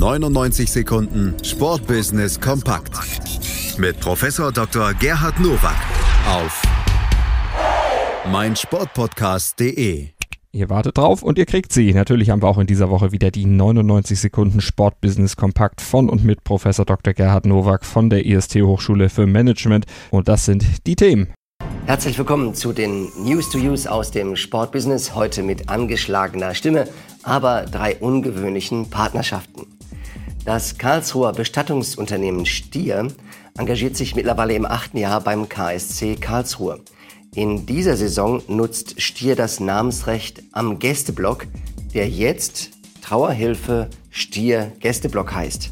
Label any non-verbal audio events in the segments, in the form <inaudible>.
99 Sekunden Sportbusiness kompakt mit Professor Dr. Gerhard Nowak auf meinsportpodcast.de. Ihr wartet drauf und ihr kriegt sie. Natürlich haben wir auch in dieser Woche wieder die 99 Sekunden Sportbusiness Kompakt von und mit Professor Dr. Gerhard Nowak von der IST Hochschule für Management. Und das sind die Themen. Herzlich willkommen zu den News to Use aus dem Sportbusiness. Heute mit angeschlagener Stimme, aber drei ungewöhnlichen Partnerschaften. Das Karlsruher Bestattungsunternehmen Stier engagiert sich mittlerweile im achten Jahr beim KSC Karlsruhe. In dieser Saison nutzt Stier das Namensrecht am Gästeblock, der jetzt Trauerhilfe Stier Gästeblock heißt.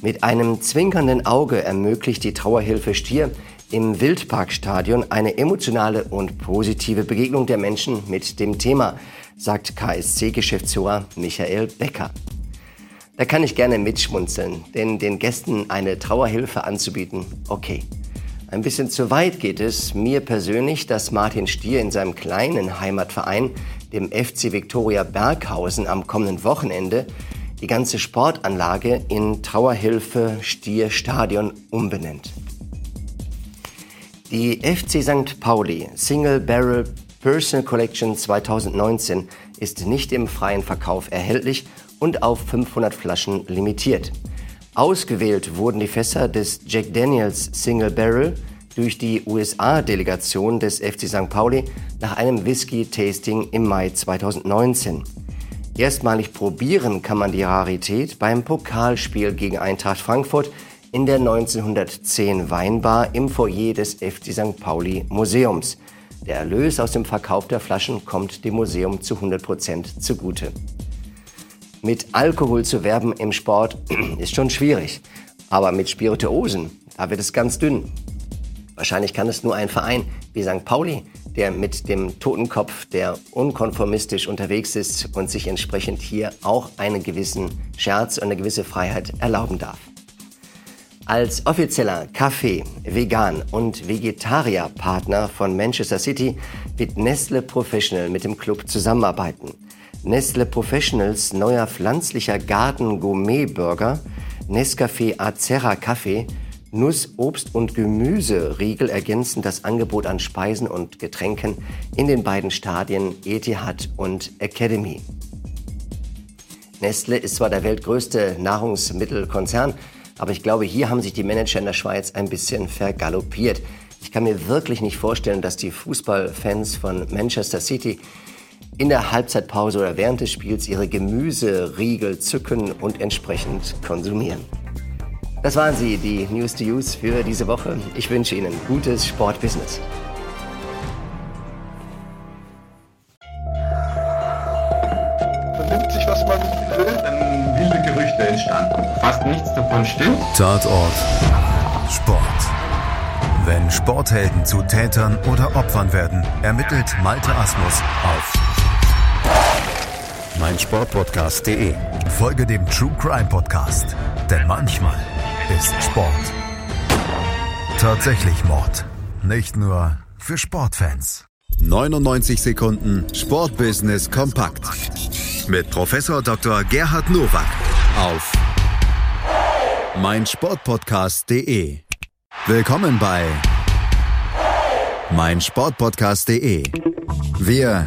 Mit einem zwinkernden Auge ermöglicht die Trauerhilfe Stier im Wildparkstadion eine emotionale und positive Begegnung der Menschen mit dem Thema, sagt KSC-Geschäftsführer Michael Becker. Da kann ich gerne mitschmunzeln, denn den Gästen eine Trauerhilfe anzubieten, okay. Ein bisschen zu weit geht es mir persönlich, dass Martin Stier in seinem kleinen Heimatverein, dem FC Viktoria Berghausen, am kommenden Wochenende die ganze Sportanlage in Trauerhilfe Stier Stadion umbenennt. Die FC St. Pauli Single Barrel Personal Collection 2019 ist nicht im freien Verkauf erhältlich und auf 500 Flaschen limitiert. Ausgewählt wurden die Fässer des Jack Daniels Single Barrel durch die USA-Delegation des FC St. Pauli nach einem Whisky-Tasting im Mai 2019. Erstmalig probieren kann man die Rarität beim Pokalspiel gegen Eintracht Frankfurt in der 1910 Weinbar im Foyer des FC St. Pauli Museums. Der Erlös aus dem Verkauf der Flaschen kommt dem Museum zu 100 Prozent zugute. Mit Alkohol zu werben im Sport <clears throat> ist schon schwierig. Aber mit Spirituosen, da wird es ganz dünn. Wahrscheinlich kann es nur ein Verein wie St. Pauli, der mit dem Totenkopf, der unkonformistisch unterwegs ist und sich entsprechend hier auch einen gewissen Scherz und eine gewisse Freiheit erlauben darf. Als offizieller Kaffee-, Vegan- und Vegetarier-Partner von Manchester City wird Nestle Professional mit dem Club zusammenarbeiten. Nestle Professionals neuer pflanzlicher Garten Gourmet Burger, Nescafé Acerra Kaffee, Nuss, Obst und Gemüse-Riegel ergänzen das Angebot an Speisen und Getränken in den beiden Stadien Etihad und Academy. Nestle ist zwar der weltgrößte Nahrungsmittelkonzern, aber ich glaube, hier haben sich die Manager in der Schweiz ein bisschen vergaloppiert. Ich kann mir wirklich nicht vorstellen, dass die Fußballfans von Manchester City in der Halbzeitpause oder während des Spiels ihre Gemüseriegel zücken und entsprechend konsumieren. Das waren sie, die News to Use für diese Woche. Ich wünsche Ihnen gutes Sportbusiness. Vernimmt sich, was man will, dann wilde Gerüchte entstanden. Fast nichts davon stimmt. Tatort Sport. Wenn Sporthelden zu Tätern oder Opfern werden, ermittelt Malte Asmus auf meinsportpodcast.de. Folge dem True Crime Podcast, denn manchmal ist Sport tatsächlich Mord. Nicht nur für Sportfans. 99 Sekunden Sportbusiness kompakt mit Professor Dr. Gerhard Nowak auf meinsportpodcast.de. Willkommen bei meinsportpodcast.de. Wir